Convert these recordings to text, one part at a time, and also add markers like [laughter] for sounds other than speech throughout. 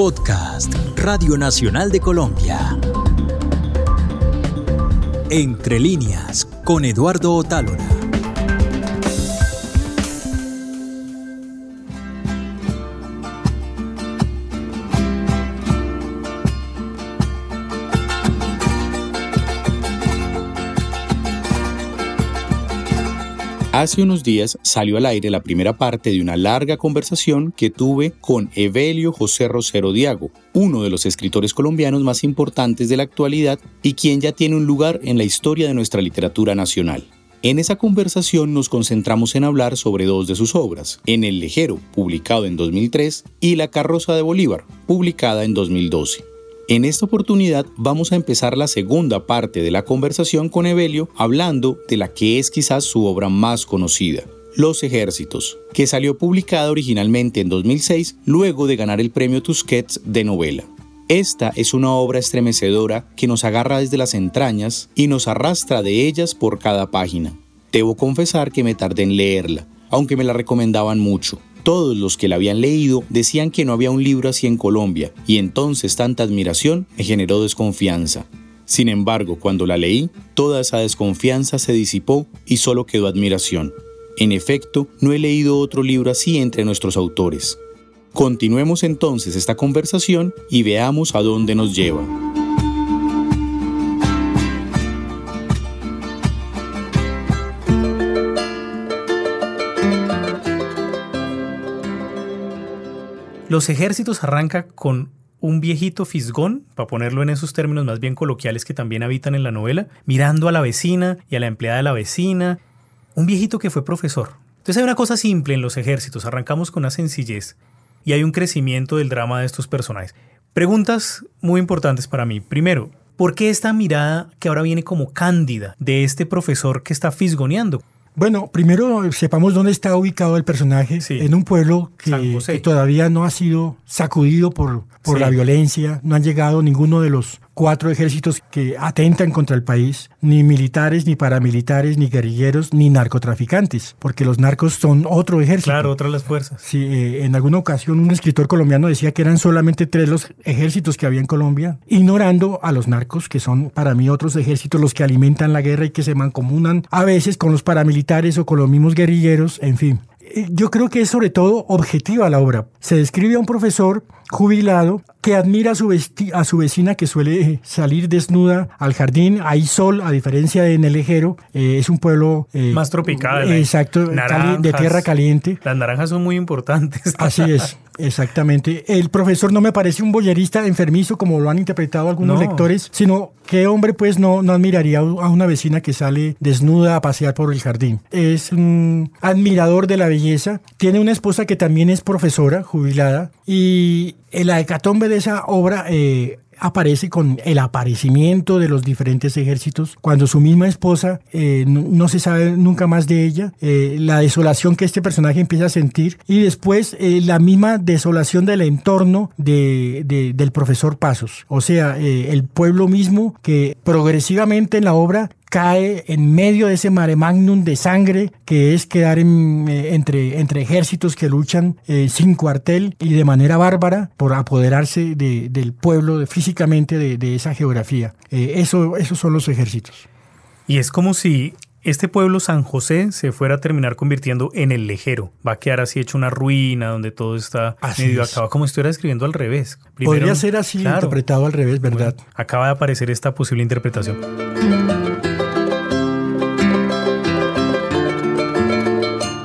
Podcast Radio Nacional de Colombia. Entre líneas con Eduardo Otálora. Hace unos días salió al aire la primera parte de una larga conversación que tuve con Evelio José Rosero Diago, uno de los escritores colombianos más importantes de la actualidad y quien ya tiene un lugar en la historia de nuestra literatura nacional. En esa conversación nos concentramos en hablar sobre dos de sus obras, En el Lejero, publicado en 2003, y La Carroza de Bolívar, publicada en 2012. En esta oportunidad vamos a empezar la segunda parte de la conversación con Evelio hablando de la que es quizás su obra más conocida, Los Ejércitos, que salió publicada originalmente en 2006 luego de ganar el premio Tusquets de novela. Esta es una obra estremecedora que nos agarra desde las entrañas y nos arrastra de ellas por cada página. Debo confesar que me tardé en leerla, aunque me la recomendaban mucho. Todos los que la habían leído decían que no había un libro así en Colombia, y entonces tanta admiración me generó desconfianza. Sin embargo, cuando la leí, toda esa desconfianza se disipó y solo quedó admiración. En efecto, no he leído otro libro así entre nuestros autores. Continuemos entonces esta conversación y veamos a dónde nos lleva. Los ejércitos arranca con un viejito fisgón, para ponerlo en esos términos más bien coloquiales que también habitan en la novela, mirando a la vecina y a la empleada de la vecina. Un viejito que fue profesor. Entonces hay una cosa simple en los ejércitos, arrancamos con una sencillez y hay un crecimiento del drama de estos personajes. Preguntas muy importantes para mí. Primero, ¿por qué esta mirada que ahora viene como cándida de este profesor que está fisgoneando? Bueno, primero sepamos dónde está ubicado el personaje, en un pueblo que, todavía no ha sido sacudido por, por la violencia, no han llegado ninguno de los cuatro ejércitos que atentan contra el país, ni militares, ni paramilitares, ni guerrilleros, ni narcotraficantes, porque los narcos son otro ejército. Claro, otras las fuerzas. Sí, eh, en alguna ocasión un escritor colombiano decía que eran solamente tres los ejércitos que había en Colombia, ignorando a los narcos, que son para mí otros ejércitos los que alimentan la guerra y que se mancomunan a veces con los paramilitares o con los mismos guerrilleros, en fin. Eh, yo creo que es sobre todo objetiva la obra. Se describe a un profesor jubilado que admira a su, a su vecina que suele salir desnuda al jardín. Hay sol, a diferencia de Nelejero. Eh, es un pueblo... Eh, Más tropical. exacto, de tierra caliente. Las naranjas son muy importantes. Así es. [laughs] Exactamente. El profesor no me parece un boyerista enfermizo como lo han interpretado algunos lectores, sino que hombre pues no, no admiraría a una vecina que sale desnuda a pasear por el jardín. Es un admirador de la belleza. Tiene una esposa que también es profesora, jubilada, y la hecatombe de esa obra eh, aparece con el aparecimiento de los diferentes ejércitos, cuando su misma esposa eh, no, se sabe nunca más de ella, eh, la desolación que este personaje empieza a sentir y después la misma desolación del entorno de, del profesor Pasos, o sea, el pueblo mismo que progresivamente en la obra cae en medio de ese mare magnum de sangre que es quedar eh, entre, entre ejércitos que luchan eh, sin cuartel y de manera bárbara por apoderarse del pueblo físicamente de, esa geografía. Eh, eso, esos son los ejércitos. Y es como si este pueblo San José se fuera a terminar convirtiendo en el lejero. Va a quedar así hecho una ruina donde todo está medio acabado, como si estuviera escribiendo al revés. Podría ser así interpretado al revés, ¿verdad? acaba de aparecer esta posible interpretación.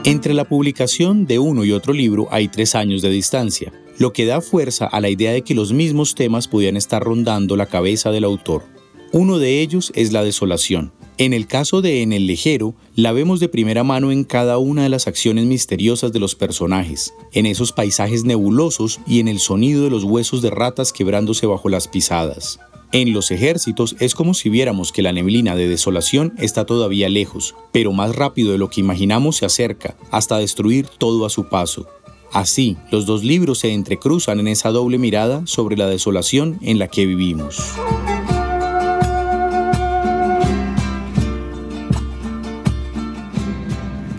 Entre la publicación de uno y otro libro hay tres años de distancia, lo que da fuerza a la idea de que los mismos temas podían estar rondando la cabeza del autor. Uno de ellos es la desolación. En el caso de En el Lejero, la vemos de primera mano en cada una de las acciones misteriosas de los personajes, en esos paisajes nebulosos y en el sonido de los huesos de ratas quebrándose bajo las pisadas. En los ejércitos es como si viéramos que la neblina de desolación está todavía lejos, pero más rápido de lo que imaginamos se acerca, hasta destruir todo a su paso. Así, los dos libros se entrecruzan en esa doble mirada sobre la desolación en la que vivimos.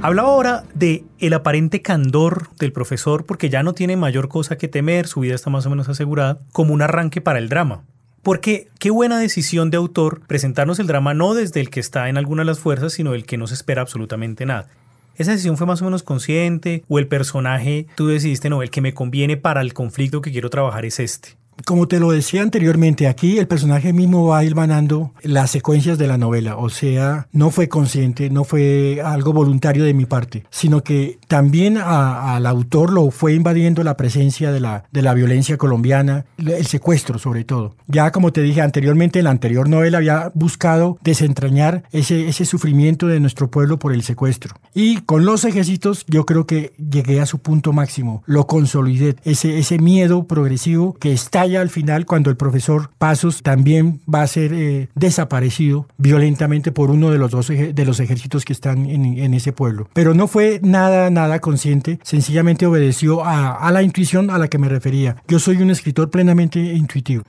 Hablaba ahora de el aparente candor del profesor porque ya no tiene mayor cosa que temer, su vida está más o menos asegurada, como un arranque para el drama. Porque qué buena decisión de autor presentarnos el drama no desde el que está en alguna de las fuerzas, sino del que no se espera absolutamente nada. ¿Esa decisión fue más o menos consciente? ¿O el personaje tú decidiste, no, el que me conviene para el conflicto que quiero trabajar es este? Como te lo decía anteriormente, aquí el personaje mismo va hilvanando las secuencias de la novela, o sea, no fue consciente, no fue algo voluntario de mi parte, sino que también al autor lo fue invadiendo la presencia de la, de la violencia colombiana, el secuestro sobre todo. Ya como te dije anteriormente, en la anterior novela había buscado desentrañar ese, ese sufrimiento de nuestro pueblo por el secuestro. Y con los ejércitos yo creo que llegué a su punto máximo, lo consolidé, ese, ese miedo progresivo que está al final cuando el profesor Pasos también va a ser eh, desaparecido violentamente por uno de los dos de los ejércitos que están en, ese pueblo. Pero no fue nada, nada consciente, sencillamente obedeció a, a la intuición a la que me refería. Yo soy un escritor plenamente intuitivo.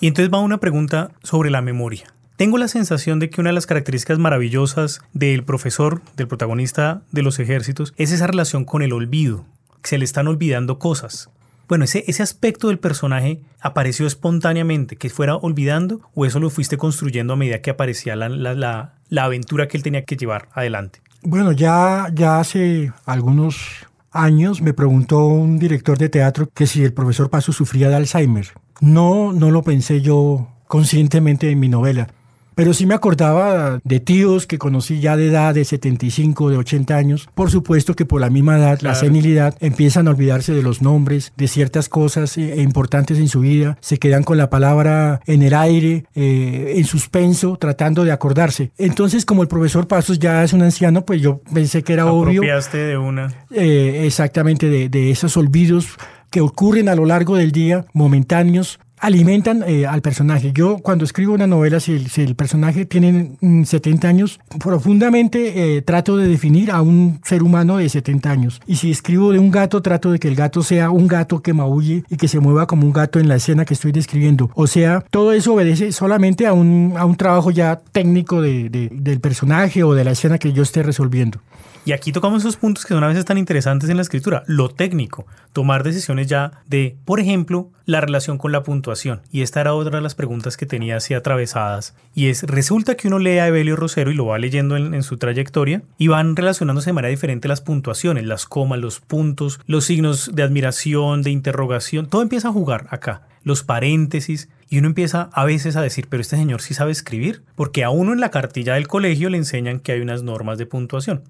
Y entonces va una pregunta sobre la memoria. Tengo la sensación de que una de las características maravillosas del profesor, del protagonista de los ejércitos, es esa relación con el olvido. Se le están olvidando cosas. Bueno, ese, ese aspecto del personaje apareció espontáneamente, que fuera olvidando, o eso lo fuiste construyendo a medida que aparecía la, la, la, aventura que él tenía que llevar adelante. Bueno, ya, ya hace algunos años me preguntó un director de teatro que si el profesor Paso sufría de Alzheimer. No, no lo pensé yo conscientemente en mi novela. Pero sí me acordaba de tíos que conocí ya de edad de 75, de 80 años. Por supuesto que por la misma edad, la senilidad, empiezan a olvidarse de los nombres, de ciertas cosas eh, importantes en su vida. Se quedan con la palabra en el aire, eh, en suspenso, tratando de acordarse. Entonces, como el profesor Pasos ya es un anciano, pues yo pensé que era obvio. de una. Eh, exactamente, de, de esos olvidos que ocurren a lo largo del día, momentáneos, alimentan eh, al personaje. Yo cuando escribo una novela, si el, personaje tiene 70 mm, años, profundamente eh, trato de definir a un ser humano de 70 años. Y si escribo de un gato, trato de que el gato sea un gato que maulle y que se mueva como un gato en la escena que estoy describiendo. O sea, todo eso obedece solamente a un, a un trabajo ya técnico de, del personaje o de la escena que yo esté resolviendo. Y aquí tocamos esos puntos que son a veces tan interesantes en la escritura, lo técnico, tomar decisiones ya de, por ejemplo, la relación con la puntuación. Y esta era otra de las preguntas que tenía así atravesadas. Y es, resulta que uno lee a Evelio Rosero y lo va leyendo en, su trayectoria y van relacionándose de manera diferente las puntuaciones, las comas, los puntos, los signos de admiración, de interrogación, todo empieza a jugar acá. Los paréntesis, y uno empieza a veces a decir, pero este señor sí sabe escribir, porque a uno en la cartilla del colegio le enseñan que hay unas normas de puntuación.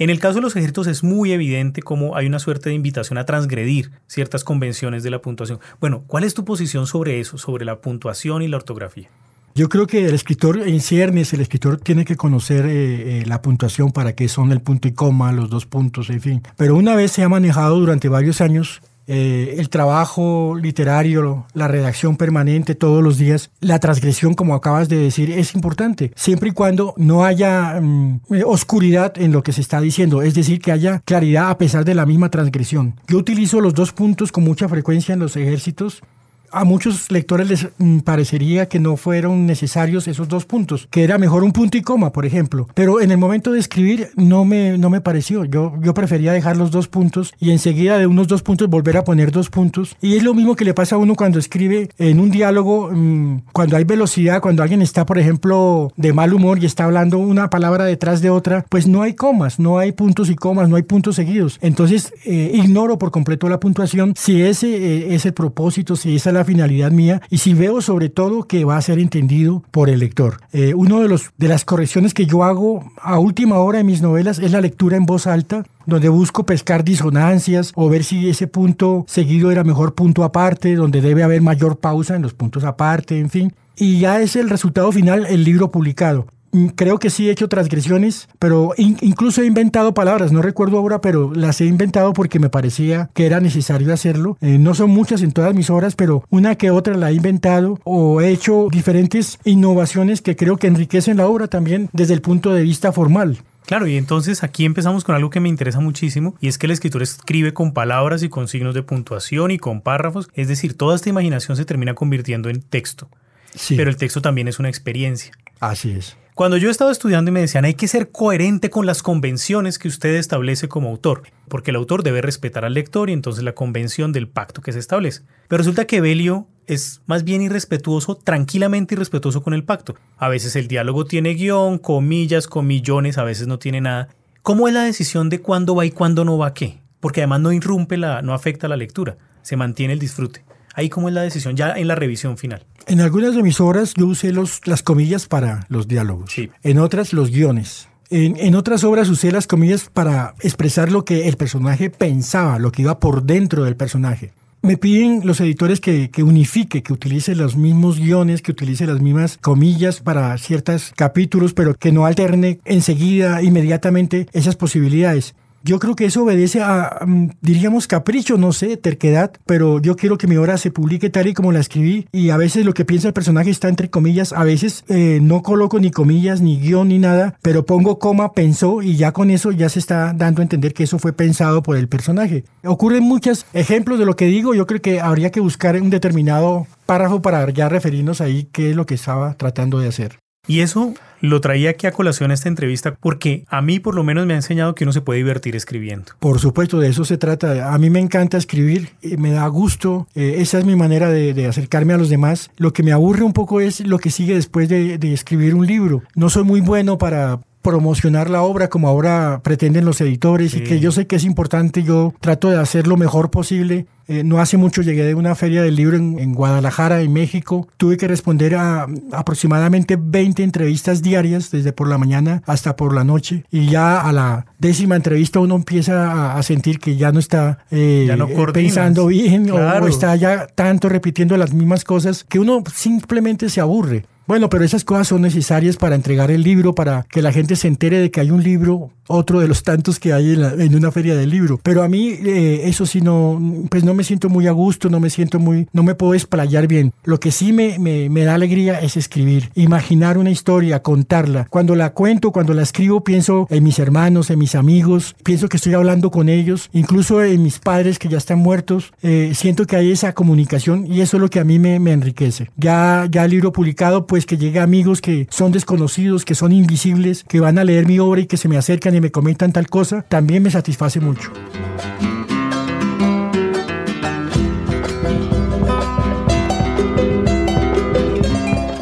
En el caso de los ejércitos es muy evidente cómo hay una suerte de invitación a transgredir ciertas convenciones de la puntuación. Bueno, ¿cuál es tu posición sobre eso, sobre la puntuación y la ortografía? Yo creo que el escritor en ciernes, el escritor tiene que conocer eh, eh, la puntuación para qué son el punto y coma, los dos puntos, en fin. Pero una vez se ha manejado durante varios años eh, el trabajo literario, la redacción permanente todos los días, la transgresión, como acabas de decir, es importante, siempre y cuando no haya mm, eh, oscuridad en lo que se está diciendo, es decir, que haya claridad a pesar de la misma transgresión. Yo utilizo los dos puntos con mucha frecuencia en los ejércitos a muchos lectores les mm, parecería que no fueron necesarios esos dos puntos, que era mejor un punto y coma, por ejemplo. Pero en el momento de escribir no me, no me pareció. Yo, yo prefería dejar los dos puntos y enseguida de unos dos puntos volver a poner dos puntos. Y es lo mismo que le pasa a uno cuando escribe en un diálogo, mm, cuando hay velocidad, cuando alguien está, por ejemplo, de mal humor y está hablando una palabra detrás de otra, pues no hay comas, no hay puntos y comas, no hay puntos seguidos. Entonces, eh, ignoro por completo la puntuación si ese eh, es el propósito, si esa es la finalidad mía y si veo sobre todo que va a ser entendido por el lector. Eh, uno de, los, de las correcciones que yo hago a última hora en mis novelas es la lectura en voz alta donde busco pescar disonancias o ver si ese punto seguido era mejor punto aparte, donde debe haber mayor pausa en los puntos aparte, en fin. Y ya es el resultado final el libro publicado. Mm, creo que sí he hecho transgresiones, pero incluso he inventado palabras, no recuerdo ahora, pero las he inventado porque me parecía que era necesario hacerlo. Eh, no son muchas en todas mis obras, pero una que otra la he inventado o he hecho diferentes innovaciones que creo que enriquecen la obra también desde el punto de vista formal. Claro, y entonces aquí empezamos con algo que me interesa muchísimo y es que el escritor escribe con palabras y con signos de puntuación y con párrafos, es decir, toda esta imaginación se termina convirtiendo en texto. Sí. Pero el texto también es una experiencia. Así es. Cuando yo estaba estudiando y me decían hay que ser coherente con las convenciones que usted establece como autor, porque el autor debe respetar al lector y entonces la convención del pacto que se establece. Pero resulta que Belio es más bien irrespetuoso, tranquilamente irrespetuoso con el pacto. A veces el diálogo tiene guion, comillas, comillones, a veces no tiene nada. ¿Cómo es la decisión de cuándo va y cuándo no va qué? Porque además no irrumpe la, no afecta la lectura, se mantiene el disfrute. Ahí cómo es la decisión ya en la revisión final. En algunas de mis obras yo usé los, las comillas para los diálogos, en otras los guiones. En, en, otras obras usé las comillas para expresar lo que el personaje pensaba, lo que iba por dentro del personaje. Me piden los editores que, que, unifique, que utilice los mismos guiones, que utilice las mismas comillas para ciertos capítulos, pero que no alterne enseguida, inmediatamente esas posibilidades. Yo creo que eso obedece a, mm, diríamos, capricho, no sé, terquedad, pero yo quiero que mi obra se publique tal y como la escribí y a veces lo que piensa el personaje está entre comillas, a veces eh, no coloco ni comillas, ni guion, ni nada, pero pongo coma, pensó y ya con eso ya se está dando a entender que eso fue pensado por el personaje. Ocurren muchos ejemplos de lo que digo, yo creo que habría que buscar un determinado párrafo para ya referirnos ahí qué es lo que estaba tratando de hacer. Y eso lo traía aquí a colación esta entrevista porque a mí por lo menos me ha enseñado que uno se puede divertir escribiendo. Por supuesto, de eso se trata. A mí me encanta escribir, me da gusto, eh, esa es mi manera de, acercarme a los demás. Lo que me aburre un poco es lo que sigue después de, de escribir un libro. No soy muy bueno para promocionar la obra como ahora pretenden los editores y que yo sé que es importante, yo trato de hacer lo mejor posible. Eh, no hace mucho llegué de una feria del libro en, Guadalajara, en México. Tuve que responder a aproximadamente 20 entrevistas diarias, desde por la mañana hasta por la noche. Y ya a la décima entrevista uno empieza a, sentir que ya no está eh, pensando bien o está ya tanto repitiendo las mismas cosas que uno simplemente se aburre. Bueno, pero esas cosas son necesarias para entregar el libro, para que la gente se entere de que hay un libro, otro de los tantos que hay en, una feria del libro. Pero a mí eh, eso sí no, pues no me siento muy a gusto, no me siento muy, no me puedo explayar bien. Lo que sí me, me, da alegría es escribir, imaginar una historia, contarla. Cuando la cuento, cuando la escribo, pienso en mis hermanos, en mis amigos, pienso que estoy hablando con ellos, incluso en mis padres que ya están muertos. Eh, siento que hay esa comunicación y eso es lo que a mí me, me enriquece. Ya, ya el libro publicado, pues que llegue amigos que son desconocidos, que son invisibles, que van a leer mi obra y que se me acercan y me comentan tal cosa, también me satisface mucho.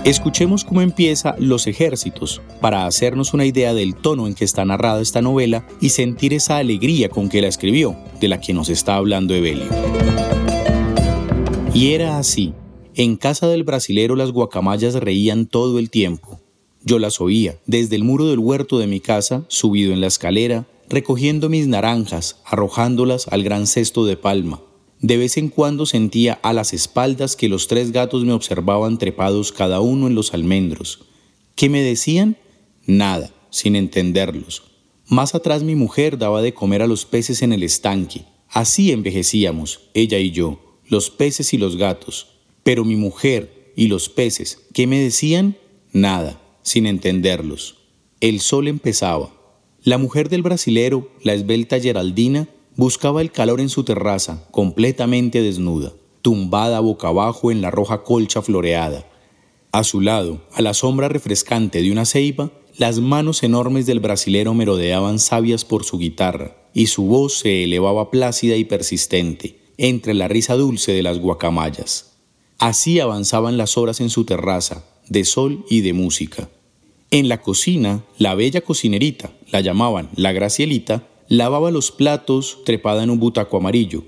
Escuchemos cómo empieza Los Ejércitos, para hacernos una idea del tono en que está narrada esta novela y sentir esa alegría con que la escribió, de la que nos está hablando Evelio. Y era así, en casa del brasilero las guacamayas reían todo el tiempo. Yo las oía desde el muro del huerto de mi casa, subido en la escalera, recogiendo mis naranjas, arrojándolas al gran cesto de palma. De vez en cuando sentía a las espaldas que los tres gatos me observaban trepados cada uno en los almendros. ¿Qué me decían? Nada, sin entenderlos. Más atrás mi mujer daba de comer a los peces en el estanque. Así envejecíamos, ella y yo, los peces y los gatos. Pero mi mujer y los peces, ¿qué me decían? Nada, sin entenderlos. El sol empezaba. La mujer del brasilero, la esbelta Geraldina, buscaba el calor en su terraza, completamente desnuda, tumbada boca abajo en la roja colcha floreada. A su lado, a la sombra refrescante de una ceiba, las manos enormes del brasilero merodeaban sabias por su guitarra, y su voz se elevaba plácida y persistente, entre la risa dulce de las guacamayas. Así avanzaban las horas en su terraza, de sol y de música. En la cocina, la bella cocinerita, la llamaban la Gracielita, lavaba los platos trepada en un butaco amarillo.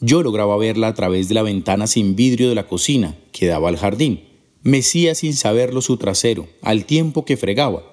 Yo lograba verla a través de la ventana sin vidrio de la cocina, que daba al jardín. Mecía sin saberlo su trasero, al tiempo que fregaba.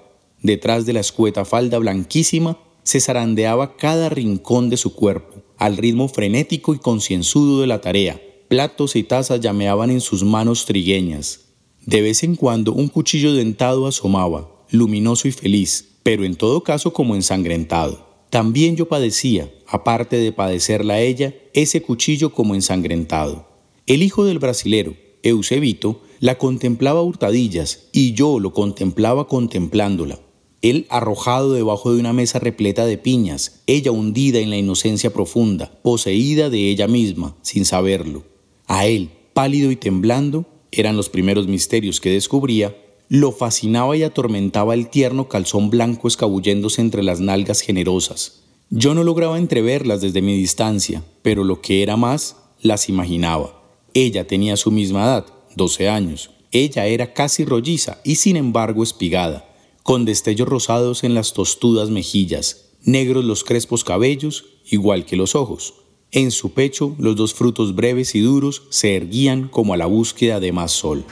Detrás de la escueta falda blanquísima se zarandeaba cada rincón de su cuerpo, al ritmo frenético y concienzudo de la tarea, platos y tazas llameaban en sus manos trigueñas. De vez en cuando un cuchillo dentado asomaba, luminoso y feliz, pero en todo caso como ensangrentado. También yo padecía, aparte de padecerla ella, ese cuchillo como ensangrentado. El hijo del brasilero, Eusebito, la contemplaba hurtadillas y yo lo contemplaba contemplándola. Él arrojado debajo de una mesa repleta de piñas, ella hundida en la inocencia profunda, poseída de ella misma, sin saberlo. A él, pálido y temblando, eran los primeros misterios que descubría, Lo fascinaba y atormentaba el tierno calzón blanco escabulléndose entre las nalgas generosas. Yo no lograba entreverlas desde mi distancia, pero lo que era más, las imaginaba. Ella tenía su misma edad, 12 años. Ella era casi rolliza y sin embargo espigada, con destellos rosados en las tostudas mejillas, negros los crespos cabellos, igual que los ojos. En su pecho los dos frutos breves y duros se erguían como a la búsqueda de más sol.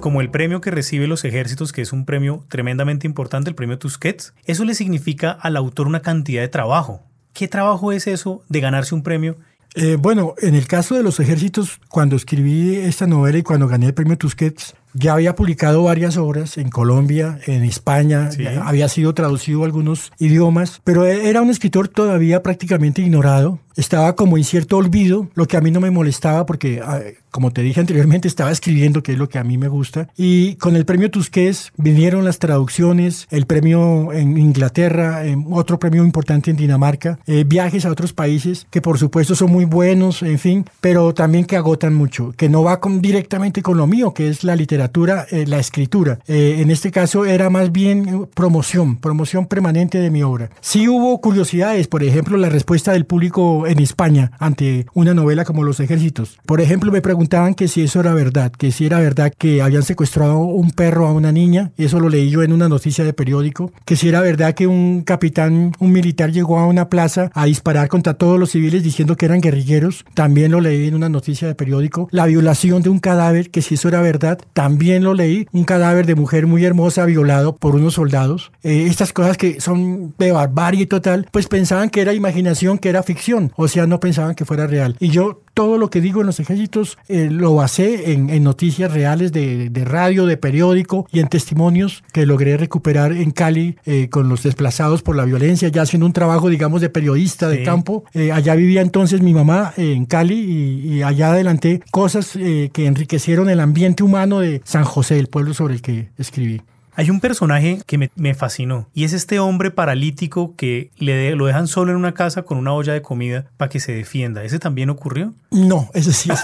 Como el premio que recibe los ejércitos, que es un premio tremendamente importante, el premio Tusquets, eso le significa al autor una cantidad de trabajo. ¿Qué trabajo es eso de ganarse un premio eh, bueno, en el caso de los ejércitos, cuando escribí esta novela y cuando gané el premio Tusquets, ya había publicado varias obras en Colombia, en España, había sido traducido a algunos idiomas, pero e-, era un escritor todavía prácticamente ignorado, estaba como en cierto olvido, lo que a mí no me molestaba porque, como te dije anteriormente, [laughs] estaba escribiendo, que es lo que a mí me gusta, y con el premio Tusquets vinieron las traducciones, el premio en Inglaterra, otro premio importante en Dinamarca, eh, viajes a otros países, que por supuesto son muy buenos, en fin, pero también que agotan mucho, que no va con, directamente con lo mío, que es la literatura eh, la escritura. Eh, en este caso era más bien promoción, promoción permanente de mi obra. Sí hubo curiosidades, por ejemplo, la respuesta del público en España ante una novela como Los Ejércitos. Por ejemplo, me preguntaban que si eso era verdad, que si era verdad que habían secuestrado un perro a una niña, eso lo leí yo en una noticia de periódico, que si era verdad que un capitán, un militar llegó a una plaza a disparar contra todos los civiles diciendo que eran guerrilleros, también lo leí en una noticia de periódico, la violación de un cadáver, que si eso era verdad, también también lo leí, un cadáver de mujer muy hermosa violado por unos soldados. Eh, estas cosas que son de barbarie total, pues pensaban que era imaginación, que era ficción, o sea, no pensaban que fuera real. Y yo todo lo que digo en los ejércitos eh, lo basé en, noticias reales de, radio, de periódico y en testimonios que logré recuperar en Cali eh, con los desplazados por la violencia, ya haciendo un trabajo, digamos, de periodista de campo. allá vivía entonces mi mamá en Cali y, y allá adelanté cosas que enriquecieron el ambiente humano de San José, el pueblo sobre el que escribí. Hay un personaje que me, fascinó y es este hombre paralítico que le lo dejan solo en una casa con una olla de comida para que se defienda. ¿Ese también ocurrió? No, ese sí es,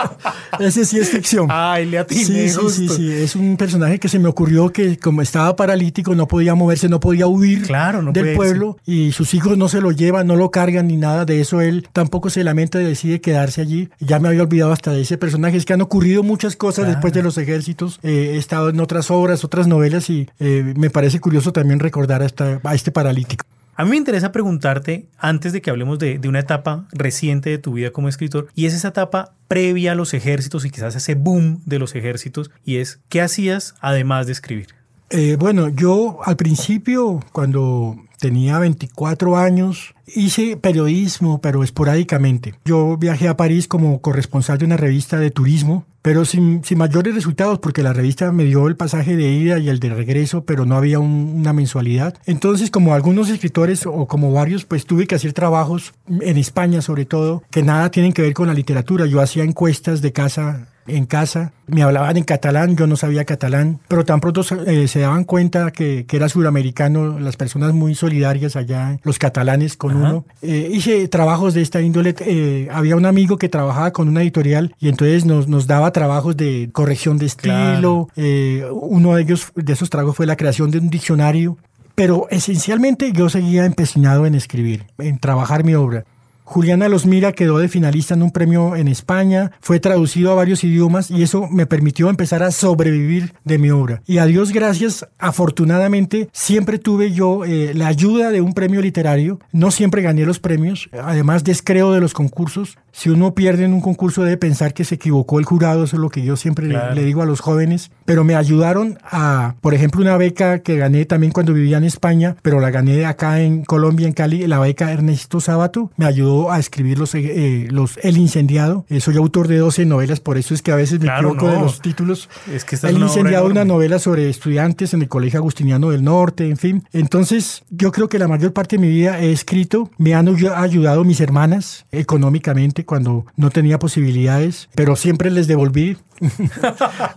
[laughs] ese sí es ficción. Ay, le atiné, sí, sí, sí, sí, es un personaje que se me ocurrió que como estaba paralítico no podía moverse, no podía huir claro, del pueblo y sus hijos no se lo llevan, no lo cargan ni nada de eso. Él tampoco se lamenta y decide quedarse allí. Ya me había olvidado hasta de ese personaje. Es que han ocurrido muchas cosas después de los ejércitos. Eh, he estado en otras obras, otras novelas y eh, me parece curioso también recordar a, a este paralítico. A mí me interesa preguntarte, antes de que hablemos de, una etapa reciente de tu vida como escritor, y es esa etapa previa a los ejércitos y quizás ese boom de los ejércitos, y es, ¿qué hacías además de escribir? Eh, bueno, yo al principio, cuando tenía 24 años, hice periodismo, pero esporádicamente. Yo viajé a París como corresponsal de una revista de turismo pero sin, mayores resultados porque la revista me dio el pasaje de ida y el de regreso, pero no había una mensualidad. Entonces, como algunos escritores o como varios, pues tuve que hacer trabajos en España sobre todo, que nada tienen que ver con la literatura. Yo hacía encuestas de casa en casa. Me hablaban en catalán, yo no sabía catalán, pero tan pronto eh, se daban cuenta que, era suramericano, las personas muy solidarias allá, los catalanes con uno. Eh, hice trabajos de esta índole. Eh, había un amigo que trabajaba con una editorial y entonces nos, nos daba trabajos de corrección de estilo. uno de ellos, de esos trabajos fue la creación de un diccionario. Pero esencialmente yo seguía empecinado en escribir, en trabajar mi obra. Juliana Los Mira quedó de finalista en un premio en España, fue traducido a varios idiomas y eso me permitió empezar a sobrevivir de mi obra. Y a Dios gracias, afortunadamente, siempre tuve yo eh, la ayuda de un premio literario. No siempre gané los premios, además descreo de los concursos. Si uno pierde en un concurso debe pensar que se equivocó el jurado, eso es lo que yo siempre le, digo a los jóvenes. Pero me ayudaron a, por ejemplo, una beca que gané también cuando vivía en España, pero la gané acá en Colombia, en Cali, la beca Ernesto Sábato, me ayudó a escribir los, eh, los El Incendiado. Eh, soy autor de 12 novelas, por eso es que a veces me equivoco de los títulos. Es que El Incendiado, una novela sobre estudiantes en el Colegio Agustiniano del Norte, en fin. Entonces, yo creo que la mayor parte de mi vida he escrito, me han ayudado mis hermanas económicamente, cuando no tenía posibilidades, pero siempre les devolví.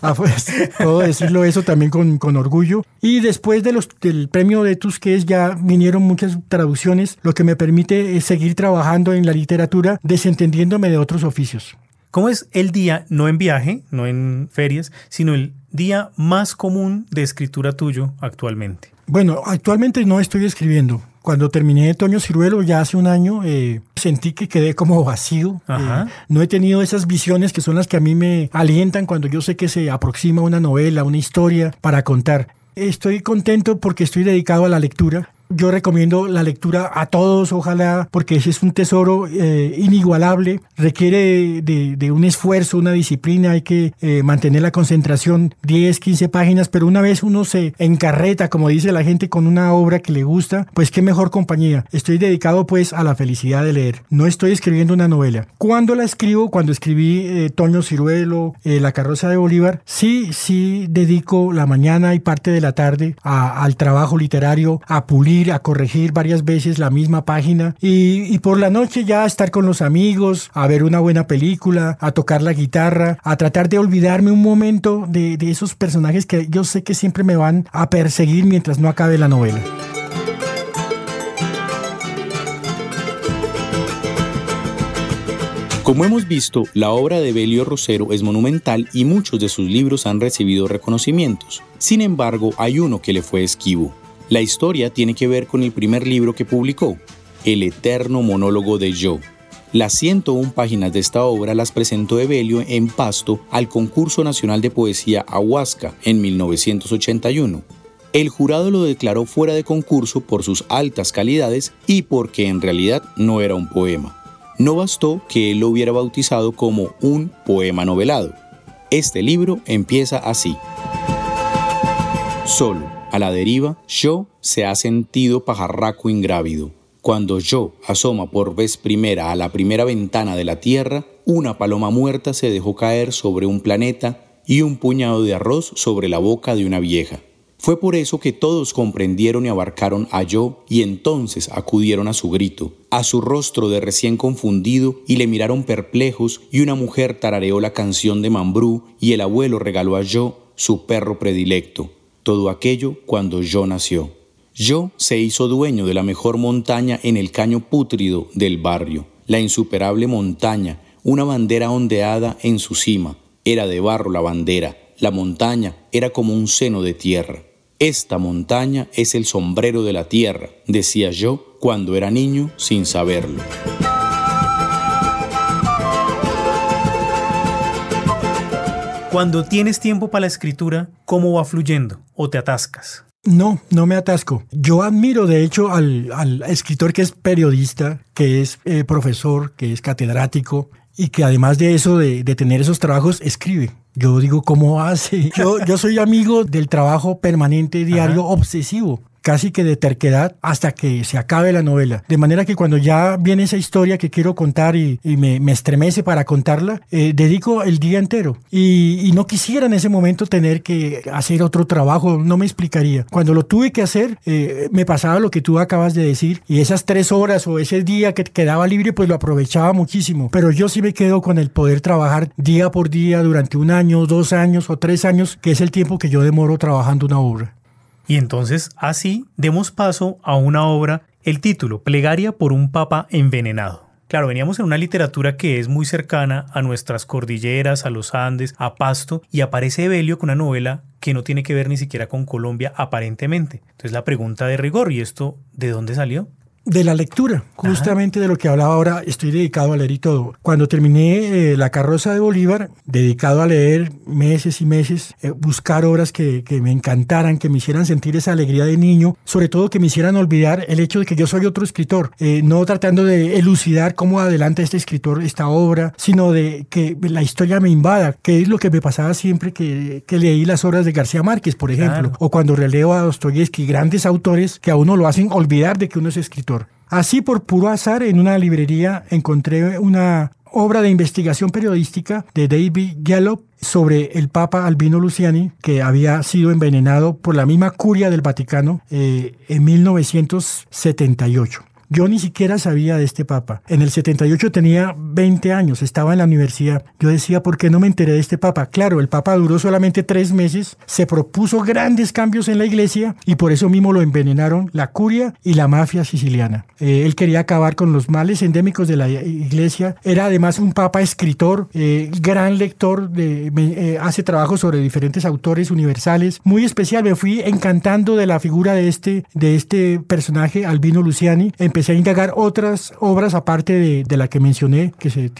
Ah, pues, puedo decirlo eso también con, con orgullo. Y después de los, del premio de Tusquets ya vinieron muchas traducciones, lo que me permite es seguir trabajando en la literatura, desentendiéndome de otros oficios. ¿Cómo es el día, no en viaje, no en ferias, sino el día más común de escritura tuyo actualmente? Bueno, actualmente no estoy escribiendo. Cuando terminé Toño Ciruelo ya hace un año, eh, sentí que quedé como vacío. Eh, no he tenido esas visiones que son las que a mí me alientan cuando yo sé que se aproxima una novela, una historia para contar. Estoy contento porque estoy dedicado a la lectura. Yo recomiendo la lectura a todos, ojalá, porque ese es un tesoro eh, inigualable, requiere de, un esfuerzo, una disciplina, hay que eh, mantener la concentración 10, 15 páginas, pero una vez uno se encarreta, como dice la gente, con una obra que le gusta, pues qué mejor compañía. Estoy dedicado pues a la felicidad de leer. No estoy escribiendo una novela. Cuando la escribo, cuando escribí eh, Toño Ciruelo, La carroza de Bolívar, sí, sí dedico la mañana y parte de la tarde al trabajo literario, a pulir a corregir varias veces la misma página y, por la noche ya estar con los amigos, a ver una buena película, a tocar la guitarra, a tratar de olvidarme un momento de esos personajes que yo sé que siempre me van a perseguir mientras no acabe la novela. Como hemos visto, la obra de Belio Rosero es monumental y muchos de sus libros han recibido reconocimientos. Sin embargo, hay uno que le fue esquivo. La historia tiene que ver con el primer libro que publicó, El eterno monólogo de Yo. Las 101 páginas de esta obra las presentó Evelio en Pasto al Concurso Nacional de Poesía Ahuasca en 1981. El jurado lo declaró fuera de concurso por sus altas calidades y porque en realidad no era un poema. No bastó que él lo hubiera bautizado como un poema novelado. Este libro empieza así. Solo a la deriva, yo se ha sentido pajarraco ingrávido. Cuando yo asoma por vez primera a la primera ventana de la Tierra, una paloma muerta se dejó caer sobre un planeta y un puñado de arroz sobre la boca de una vieja. Fue por eso que todos comprendieron y abarcaron a yo y entonces acudieron a su grito, a su rostro de recién confundido y le miraron perplejos y una mujer tarareó la canción de Mambrú y el abuelo regaló a yo su perro predilecto, todo aquello cuando yo nació. Yo se hizo dueño de la mejor montaña en el caño pútrido del barrio, la insuperable montaña, una bandera ondeada en su cima. Era de barro la bandera, la montaña era como un seno de tierra. Esta montaña es el sombrero de la tierra, decía yo cuando era niño sin saberlo. Cuando tienes tiempo para la escritura, ¿cómo va fluyendo? ¿O te atascas? No, no me atasco. Yo admiro, de hecho, al, escritor que es periodista, que es eh, profesor, que es catedrático y que además de eso, de, tener esos trabajos, escribe. Yo digo, ¿cómo hace? Yo, yo soy amigo del trabajo permanente, diario, obsesivo casi que de terquedad hasta que se acabe la novela. De manera que cuando ya viene esa historia que quiero contar y, me, estremece para contarla, eh, dedico el día entero. Y, no quisiera en ese momento tener que hacer otro trabajo, no me explicaría. Cuando lo tuve que hacer, eh, me pasaba lo que tú acabas de decir y esas tres horas o ese día que quedaba libre, pues lo aprovechaba muchísimo. Pero yo sí me quedo con el poder trabajar día por día durante un año, dos años o tres años, que es el tiempo que yo demoro trabajando una obra. Y entonces así demos paso a una obra, el título, Plegaria por un Papa envenenado. Claro, veníamos en una literatura que es muy cercana a nuestras cordilleras, a los Andes, a Pasto, y aparece Evelio con una novela que no tiene que ver ni siquiera con Colombia aparentemente. Entonces la pregunta de rigor, ¿y esto de dónde salió? De la lectura, justamente de lo que hablaba ahora, estoy dedicado a leer y todo. Cuando terminé eh, La carroza de Bolívar, dedicado a leer meses y meses, eh, buscar obras que, que, me encantaran, que me hicieran sentir esa alegría de niño, sobre todo que me hicieran olvidar el hecho de que yo soy otro escritor, eh, no tratando de elucidar cómo adelanta este escritor esta obra, sino de que la historia me invada, que es lo que me pasaba siempre que, que leí las obras de García Márquez, por ejemplo, o cuando releo a Dostoyevsky, grandes autores que a uno lo hacen olvidar de que uno es escritor. Así por puro azar en una librería encontré una obra de investigación periodística de David Gallup sobre el Papa Albino Luciani, que había sido envenenado por la misma curia del Vaticano eh, en 1978. Yo ni siquiera sabía de este papa. En el 78 tenía 20 años, estaba en la universidad. Yo decía, ¿por qué no me enteré de este papa? Claro, el papa duró solamente tres meses, se propuso grandes cambios en la iglesia y por eso mismo lo envenenaron la curia y la mafia siciliana. Eh, él quería acabar con los males endémicos de la iglesia. Era además un papa escritor, eh, gran lector, eh, hace trabajos sobre diferentes autores universales. Muy especial, me fui encantando de la figura de este, de este personaje, Albino Luciani. A indagar otras obras aparte de, la que mencioné, que se,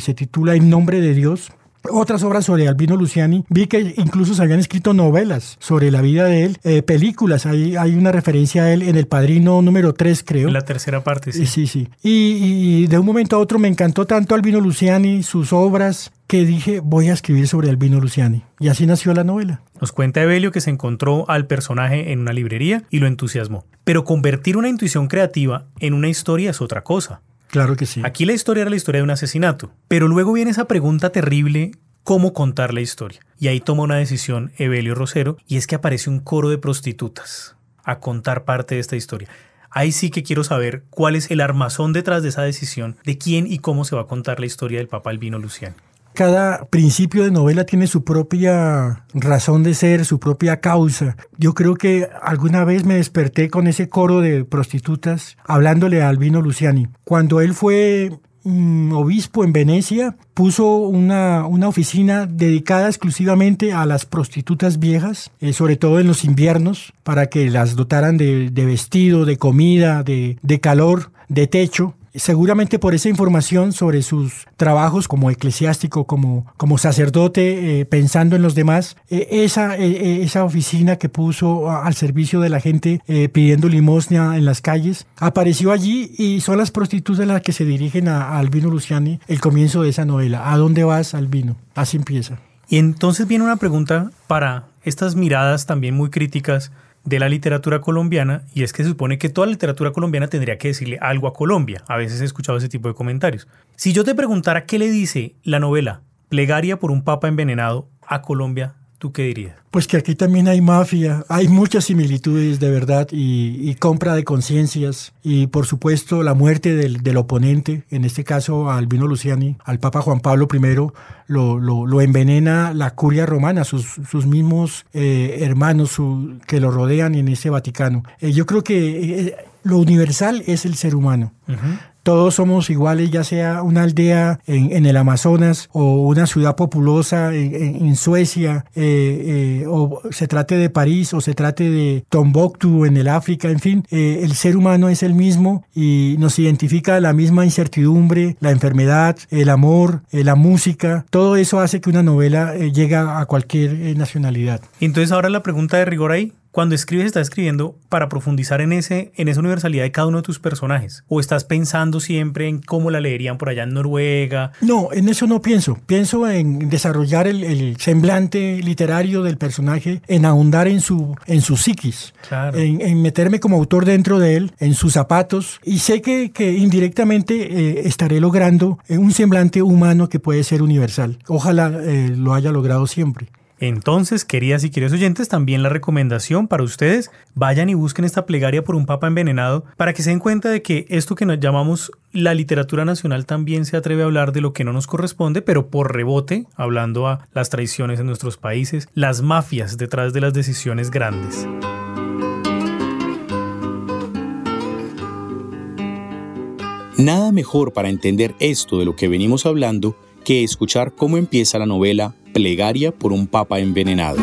se titula En nombre de Dios otras obras sobre Albino Luciani. Vi que incluso se habían escrito novelas sobre la vida de él, eh, películas. Hay, hay una referencia a él en El Padrino número 3, creo. En la tercera parte, sí. Sí, sí. Y, de un momento a otro me encantó tanto Albino Luciani, sus obras, que dije, voy a escribir sobre Albino Luciani. Y así nació la novela. Nos cuenta Evelio que se encontró al personaje en una librería y lo entusiasmó. Pero convertir una intuición creativa en una historia es otra cosa. Claro que sí. Aquí la historia era la historia de un asesinato, pero luego viene esa pregunta terrible, ¿cómo contar la historia? Y ahí toma una decisión Evelio Rosero, y es que aparece un coro de prostitutas a contar parte de esta historia. Ahí sí que quiero saber cuál es el armazón detrás de esa decisión de quién y cómo se va a contar la historia del Papa Albino Luciano cada principio de novela tiene su propia razón de ser, su propia causa. Yo creo que alguna vez me desperté con ese coro de prostitutas hablándole a Albino Luciani. Cuando él fue mm, obispo en Venecia, puso una, una, oficina dedicada exclusivamente a las prostitutas viejas, eh, sobre todo en los inviernos, para que las dotaran de, vestido, de comida, de, de calor, de techo seguramente por esa información sobre sus trabajos como eclesiástico, como, como sacerdote, eh, pensando en los demás, eh, esa, eh, esa oficina que puso al servicio de la gente pidiendo limosna en las calles, apareció allí y son las prostitutas las que se dirigen a, a Albino Luciani el comienzo de esa novela. ¿A dónde vas, Albino? Así empieza. Y entonces viene una pregunta para estas miradas también muy críticas de la literatura colombiana y es que se supone que toda la literatura colombiana tendría que decirle algo a Colombia. A veces he escuchado ese tipo de comentarios. Si yo te preguntara qué le dice la novela Plegaria por un papa envenenado a Colombia, ¿tú qué dirías? Pues que aquí también hay mafia, hay muchas similitudes de verdad y, compra de conciencias y por supuesto la muerte del, oponente, en este caso a Albino Luciani, al Papa Juan Pablo I, lo, envenena la curia romana, sus, sus mismos eh, hermanos que lo rodean en ese Vaticano. Eh, yo creo que eh, lo universal es el ser humano. Todos somos iguales, ya sea una aldea en, el Amazonas o una ciudad populosa en, Suecia, eh, eh, o se trate de París o se trate de Tombuctú en el África, en fin, eh, el ser humano es el mismo y nos identifica la misma incertidumbre, la enfermedad, el amor, la música, todo eso hace que una novela llegue a cualquier nacionalidad. Entonces ahora la pregunta de rigor ahí, cuando escribes, estás escribiendo para profundizar en, ese, en esa universalidad de cada uno de tus personajes. ¿O estás pensando siempre en cómo la leerían por allá en Noruega? No, en eso no pienso. Pienso en desarrollar el, semblante literario del personaje, en ahondar en su, en su psiquis, en, meterme como autor dentro de él, en sus zapatos. Y sé que, que indirectamente eh, estaré logrando un semblante humano que puede ser universal. Ojalá eh, lo haya logrado siempre. Entonces, queridas y queridos oyentes, también la recomendación para ustedes, vayan y busquen esta plegaria por un papa envenenado para que se den cuenta de que esto que nos llamamos la literatura nacional también se atreve a hablar de lo que no nos corresponde, pero por rebote, hablando a las traiciones en nuestros países, las mafias detrás de las decisiones grandes. Nada mejor para entender esto de lo que venimos hablando que escuchar cómo empieza la novela Plegaria por un papa envenenado.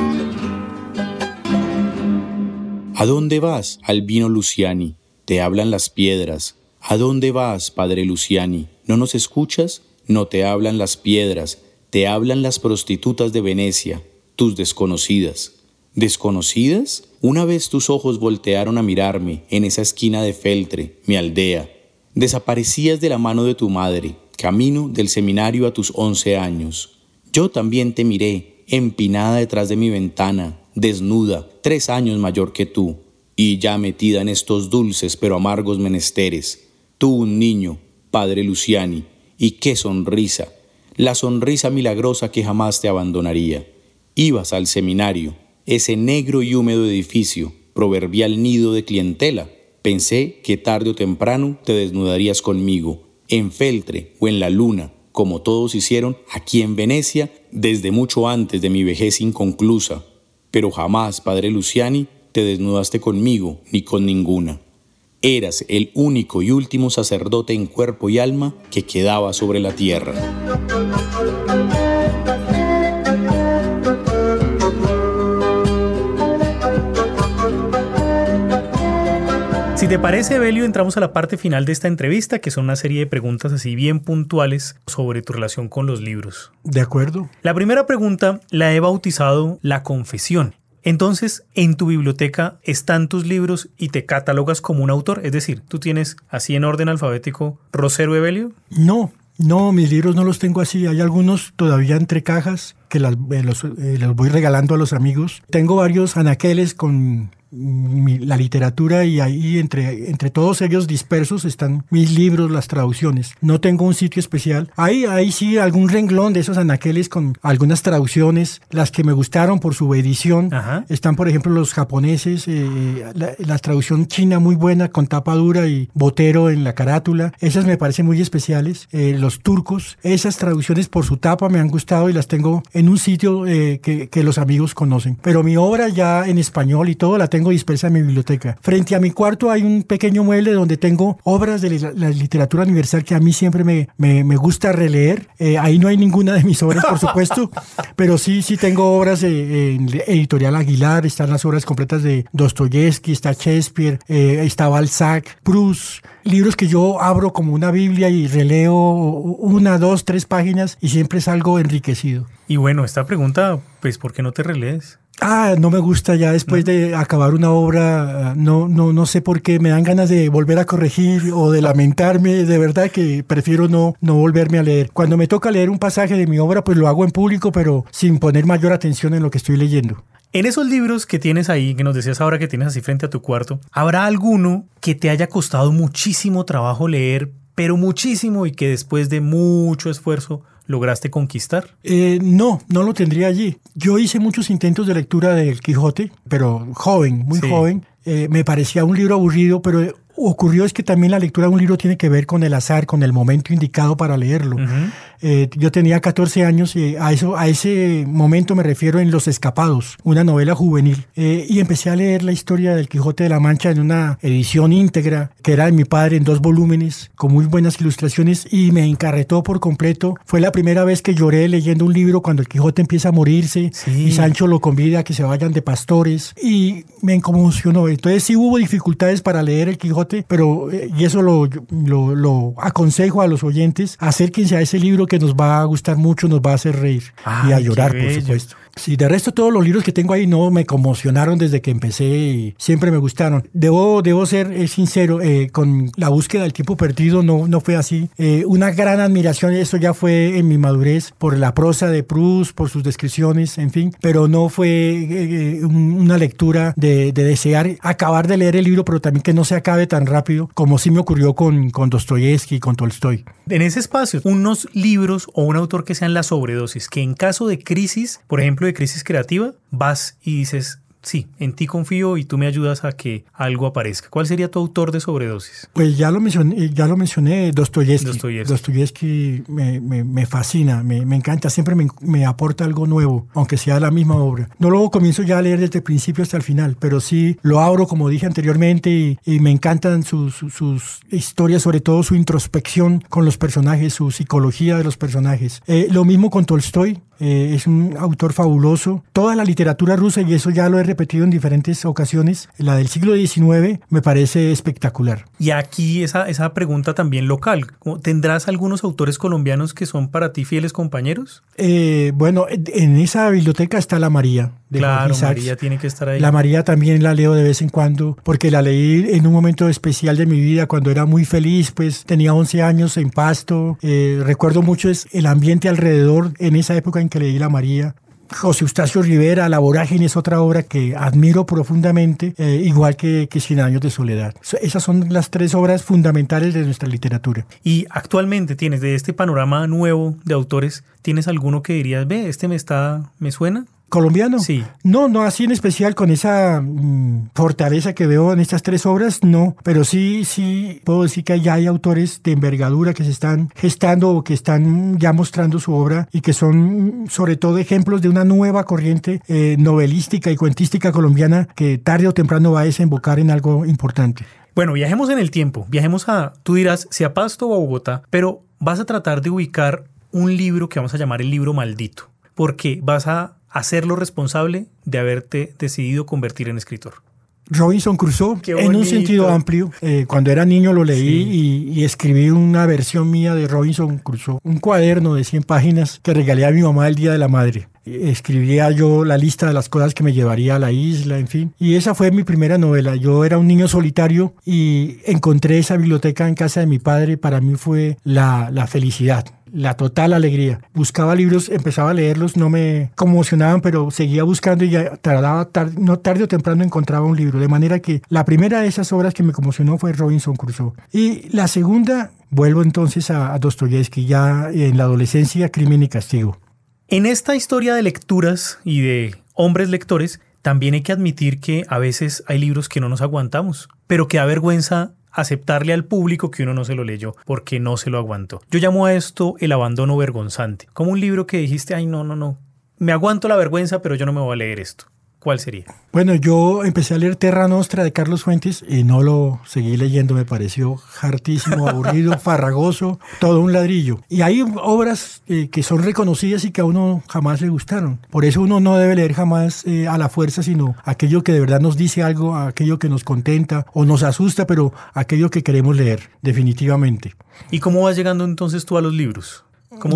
¿A dónde vas, Albino Luciani? Te hablan las piedras. ¿A dónde vas, padre Luciani? ¿No nos escuchas? No te hablan las piedras, te hablan las prostitutas de Venecia, tus desconocidas. ¿Desconocidas? Una vez tus ojos voltearon a mirarme en esa esquina de Feltre, mi aldea. Desaparecías de la mano de tu madre, camino del seminario a tus once años. Yo también te miré, empinada detrás de mi ventana, desnuda, tres años mayor que tú, y ya metida en estos dulces pero amargos menesteres. Tú un niño, padre Luciani, y qué sonrisa, la sonrisa milagrosa que jamás te abandonaría. Ibas al seminario, ese negro y húmedo edificio, proverbial nido de clientela, Pensé que tarde o temprano te desnudarías conmigo, en feltre o en la luna, como todos hicieron aquí en Venecia desde mucho antes de mi vejez inconclusa. Pero jamás, padre Luciani, te desnudaste conmigo ni con ninguna. Eras el único y último sacerdote en cuerpo y alma que quedaba sobre la tierra. Si te parece, Belio, entramos a la parte final de esta entrevista, que son una serie de preguntas así bien puntuales sobre tu relación con los libros. De acuerdo. La primera pregunta la he bautizado la confesión. Entonces, en tu biblioteca están tus libros y te catalogas como un autor. Es decir, tú tienes así en orden alfabético Rosero Evelio. No, no, mis libros no los tengo así. Hay algunos todavía entre cajas que las, eh, los, eh, los, voy regalando a los amigos. Tengo varios anaqueles con la literatura y ahí entre, entre todos ellos dispersos están mis libros, las traducciones. No tengo un sitio especial. Hay ahí sí algún renglón de esos anaqueles con algunas traducciones, las que me gustaron por su edición. Están, por ejemplo, los japoneses, eh, la, traducción china muy buena con tapa dura y botero en la carátula. Esas me parecen muy especiales. Eh, los turcos, esas traducciones por su tapa me han gustado y las tengo en un sitio eh, que, que los amigos conocen. Pero mi obra ya en español y todo la tengo tengo dispersa en mi biblioteca. Frente a mi cuarto hay un pequeño mueble donde tengo obras de la, literatura universal que a mí siempre me, me, gusta releer. Eh, ahí no hay ninguna de mis obras, por supuesto, [laughs] pero sí, sí tengo obras en Editorial Aguilar, están las obras completas de Dostoyevsky, está Shakespeare, eh, está Balzac, Proust, libros que yo abro como una Biblia y releo una, dos, tres páginas y siempre salgo enriquecido. Y bueno, esta pregunta, pues, ¿por qué no te relees? Ah, no me gusta ya después de acabar una obra, no, no, no sé por qué, me dan ganas de volver a corregir o de lamentarme, de verdad que prefiero no, no volverme a leer. Cuando me toca leer un pasaje de mi obra, pues lo hago en público, pero sin poner mayor atención en lo que estoy leyendo. En esos libros que tienes ahí, que nos decías ahora que tienes así frente a tu cuarto, ¿habrá alguno que te haya costado muchísimo trabajo leer, pero muchísimo y que después de mucho esfuerzo lograste conquistar? Eh, no, no lo tendría allí. Yo hice muchos intentos de lectura del Quijote, pero joven, muy joven. Eh, me parecía un libro aburrido, pero ocurrió es que también la lectura de un libro tiene que ver con el azar, con el momento indicado para leerlo. Eh, yo tenía 14 años y a, eso, a ese momento me refiero en Los Escapados, una novela juvenil. Eh, y empecé a leer la historia del Quijote de la Mancha en una edición íntegra que era de mi padre en dos volúmenes, con muy buenas ilustraciones y me encarretó por completo. Fue la primera vez que lloré leyendo un libro cuando el Quijote empieza a morirse y Sancho lo convida a que se vayan de pastores y me conmocionó. Entonces sí hubo dificultades para leer el Quijote, pero eh, y eso lo, lo, lo aconsejo a los oyentes, acérquense a ese libro que nos va a gustar mucho, nos va a hacer reír y a llorar, por supuesto. Sí, de resto todos los libros que tengo ahí no me conmocionaron desde que empecé y siempre me gustaron. Debo, debo ser eh, sincero, eh, con la búsqueda del tiempo perdido no, no fue así. Eh, una gran admiración, eso ya fue en mi madurez, por la prosa de Proust, por sus descripciones, en fin, pero no fue una lectura de, desear acabar de leer el libro, pero también que no se acabe tan rápido como sí me ocurrió con, con Dostoyevsky y con Tolstoy. En ese espacio, unos libros o un autor que sean la sobredosis, que en caso de crisis, por ejemplo, de crisis creativa, vas y dices, sí, en ti confío y tú me ayudas a que algo aparezca. ¿Cuál sería tu autor de sobredosis? Pues ya lo mencioné, ya lo mencioné Dostoyevsky. Dostoyevsky, me, me, fascina, me, me, encanta, siempre me, aporta algo nuevo, aunque sea la misma obra. No lo comienzo ya a leer desde el principio hasta el final, pero sí lo abro, como dije anteriormente, y, me encantan sus, sus, historias, sobre todo su introspección con los personajes, su psicología de los personajes. Eh, lo mismo con Tolstoy, eh, es un autor fabuloso. Toda la literatura rusa, y eso ya lo he repetido en diferentes ocasiones, la del siglo XIX me parece espectacular. Y aquí esa, esa pregunta también local. ¿Tendrás algunos autores colombianos que son para ti fieles compañeros? Eh, bueno, en esa biblioteca está La María. De claro, María tiene que estar ahí. La María también la leo de vez en cuando, porque la leí en un momento especial de mi vida, cuando era muy feliz, pues tenía 11 años en Pasto. Eh, recuerdo mucho es el ambiente alrededor en esa época en que leí La María. José Eustacio Rivera, La Vorágine es otra obra que admiro profundamente, eh, igual que, que Cien Años de Soledad. Esas son las tres obras fundamentales de nuestra literatura. Y actualmente tienes de este panorama nuevo de autores, ¿tienes alguno que dirías, ve, este me está, me suena? Colombiano. Sí. No, no así en especial con esa mm, fortaleza que veo en estas tres obras, no. Pero sí, sí puedo decir que ya hay autores de envergadura que se están gestando o que están ya mostrando su obra y que son mm, sobre todo ejemplos de una nueva corriente eh, novelística y cuentística colombiana que tarde o temprano va a desembocar en algo importante. Bueno, viajemos en el tiempo. Viajemos a, tú dirás, si a Pasto o a Bogotá, pero vas a tratar de ubicar un libro que vamos a llamar el libro maldito, porque vas a hacerlo responsable de haberte decidido convertir en escritor. Robinson Crusoe, en un sentido amplio. Eh, cuando era niño lo leí y, escribí una versión mía de Robinson Crusoe, un cuaderno de 100 páginas que regalé a mi mamá el Día de la Madre. Escribía yo la lista de las cosas que me llevaría a la isla, en fin. Y esa fue mi primera novela. Yo era un niño solitario y encontré esa biblioteca en casa de mi padre. Para mí fue la, la felicidad la total alegría. Buscaba libros, empezaba a leerlos, no me conmocionaban, pero seguía buscando y ya tardaba, no tarde o temprano encontraba un libro. De manera que la primera de esas obras que me conmocionó fue Robinson Crusoe. Y la segunda, vuelvo entonces a, a Dostoyevsky, ya en la adolescencia, Crimen y Castigo. En esta historia de lecturas y de hombres lectores, también hay que admitir que a veces hay libros que no nos aguantamos, pero que da vergüenza aceptarle al público que uno no se lo leyó porque no se lo aguantó. Yo llamo a esto el abandono vergonzante, como un libro que dijiste, ay, no, no, no, me aguanto la vergüenza, pero yo no me voy a leer esto. ¿Cuál sería? Bueno, yo empecé a leer Terra Nostra de Carlos Fuentes y no lo seguí leyendo, me pareció hartísimo, [laughs] aburrido, farragoso, todo un ladrillo. Y hay obras eh, que son reconocidas y que a uno jamás le gustaron. Por eso uno no debe leer jamás eh, a la fuerza, sino aquello que de verdad nos dice algo, aquello que nos contenta o nos asusta, pero aquello que queremos leer, definitivamente. ¿Y cómo vas llegando entonces tú a los libros?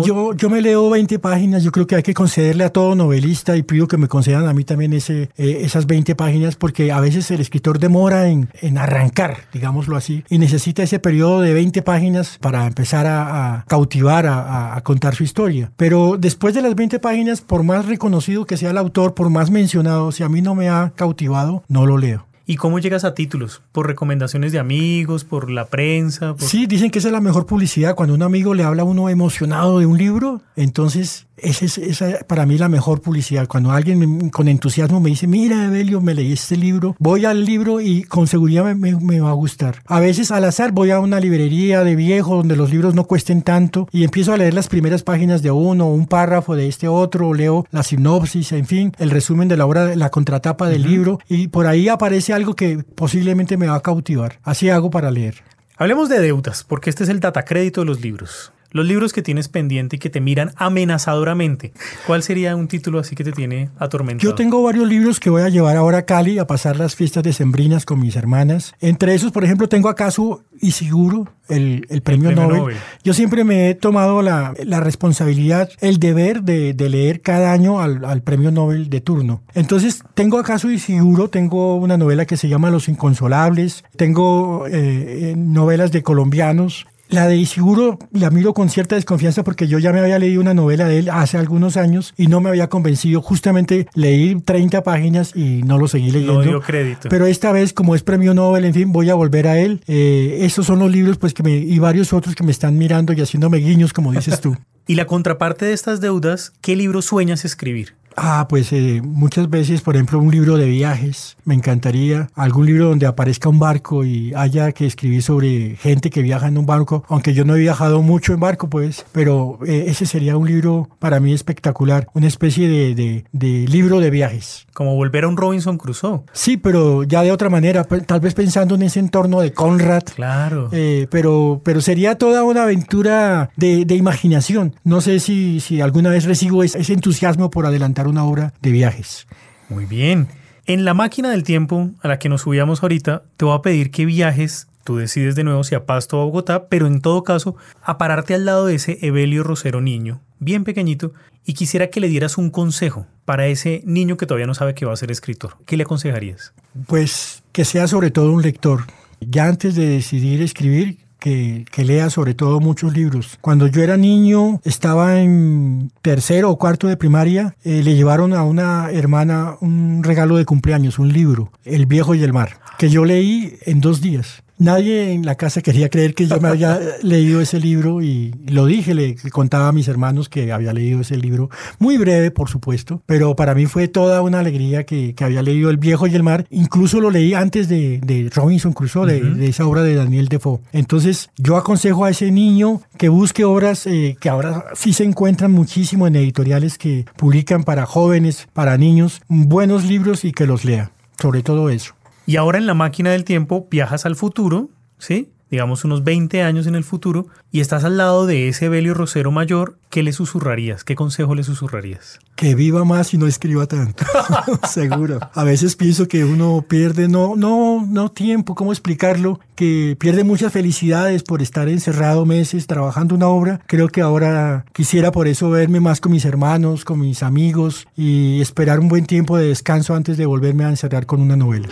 Yo, yo me leo 20 páginas, yo creo que hay que concederle a todo novelista y pido que me concedan a mí también ese, eh, esas 20 páginas porque a veces el escritor demora en, en arrancar, digámoslo así, y necesita ese periodo de 20 páginas para empezar a, cautivar, a, contar su historia. Pero después de las 20 páginas, por más reconocido que sea el autor, por más mencionado, si a mí no me ha cautivado, no lo leo. ¿Y cómo llegas a títulos? ¿Por recomendaciones de amigos? ¿Por la prensa? Sí, dicen que esa es la mejor publicidad. Cuando un amigo le habla a uno emocionado de un libro, entonces esa es para mí la mejor publicidad. Cuando alguien con entusiasmo me dice, mira, Evelio, me leí este libro, voy al libro y con seguridad me, va a gustar. A veces al azar voy a una librería de viejo donde los libros no cuesten tanto y empiezo a leer las primeras páginas de uno, un párrafo de este otro, leo la sinopsis, en fin, el resumen de la obra, la contratapa del libro y por ahí aparece algo que posiblemente me va a cautivar. Así hago para leer. Hablemos de deudas, porque este es el datacrédito de los libros. Los libros que tienes pendiente y que te miran amenazadoramente. ¿Cuál sería un título así que te tiene atormentado? Yo tengo varios libros que voy a llevar ahora a Cali a pasar las fiestas decembrinas con mis hermanas. Entre esos, por ejemplo, tengo acaso Isiguro, el, el, premio, Nobel. Yo siempre me he tomado la, la responsabilidad, el deber de, de leer cada año al, al, premio Nobel de turno. Entonces, tengo acaso Isiguro, tengo una novela que se llama Los Inconsolables, tengo eh, novelas de colombianos, la de Isiguro la miro con cierta desconfianza porque yo ya me había leído una novela de él hace algunos años y no me había convencido. Justamente leí 30 páginas y no lo seguí leyendo. No dio crédito. Pero esta vez, como es premio Nobel, en fin, voy a volver a él. Eh, estos son los libros pues que me, y varios otros que me están mirando y haciéndome guiños, como dices tú. [laughs] y la contraparte de estas deudas, ¿qué libro sueñas escribir? Ah, pues eh, muchas veces, por ejemplo, un libro de viajes, me encantaría. Algún libro donde aparezca un barco y haya que escribir sobre gente que viaja en un barco, aunque yo no he viajado mucho en barco, pues, pero eh, ese sería un libro para mí espectacular, una especie de, de, libro de viajes. Como volver a un Robinson Crusoe. Sí, pero ya de otra manera, tal vez pensando en ese entorno de Conrad. Claro. Eh, pero, pero sería toda una aventura de, de imaginación. No sé si, si alguna vez recibo ese entusiasmo por adelantar una obra de viajes. Muy bien. En la máquina del tiempo a la que nos subíamos ahorita, te voy a pedir que viajes, tú decides de nuevo si a Pasto o a Bogotá, pero en todo caso, a pararte al lado de ese Evelio Rosero niño, bien pequeñito, y quisiera que le dieras un consejo para ese niño que todavía no sabe que va a ser escritor. ¿Qué le aconsejarías? Pues que sea sobre todo un lector. Ya antes de decidir escribir, que, lea sobre todo muchos libros. Cuando yo era niño, estaba en tercero o cuarto de primaria, eh, le llevaron a una hermana un regalo de cumpleaños, un libro, El viejo y el mar, que yo leí en dos días. Nadie en la casa quería creer que yo me había [laughs] leído ese libro y lo dije, le contaba a mis hermanos que había leído ese libro, muy breve por supuesto, pero para mí fue toda una alegría que, había leído El viejo y el mar, incluso lo leí antes de, Robinson Crusoe, de, esa obra de Daniel Defoe. Entonces yo aconsejo a ese niño que busque obras eh, que ahora sí se encuentran muchísimo en editoriales que publican para jóvenes, para niños, buenos libros y que los lea, sobre todo eso. Y ahora en la máquina del tiempo viajas al futuro, ¿sí? digamos unos 20 años en el futuro, y estás al lado de ese Belio Rosero mayor, ¿qué le susurrarías? ¿Qué consejo le susurrarías? Que viva más y no escriba tanto. [laughs] Seguro. A veces pienso que uno pierde, no, no, no tiempo, ¿cómo explicarlo? Que pierde muchas felicidades por estar encerrado meses trabajando una obra. Creo que ahora quisiera por eso verme más con mis hermanos, con mis amigos y esperar un buen tiempo de descanso antes de volverme a encerrar con una novela.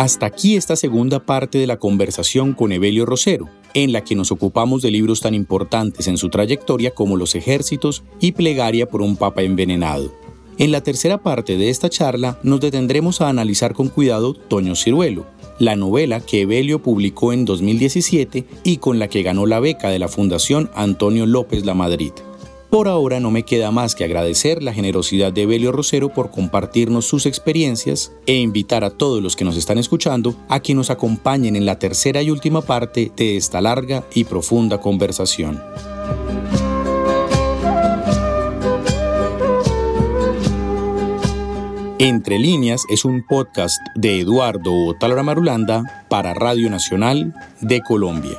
Hasta aquí esta segunda parte de la conversación con Evelio Rosero, en la que nos ocupamos de libros tan importantes en su trayectoria como Los Ejércitos y Plegaria por un Papa Envenenado. En la tercera parte de esta charla nos detendremos a analizar con cuidado Toño Ciruelo, la novela que Evelio publicó en 2017 y con la que ganó la beca de la Fundación Antonio López La Madrid. Por ahora no me queda más que agradecer la generosidad de Belio Rosero por compartirnos sus experiencias e invitar a todos los que nos están escuchando a que nos acompañen en la tercera y última parte de esta larga y profunda conversación. Entre líneas es un podcast de Eduardo Otalora Marulanda para Radio Nacional de Colombia.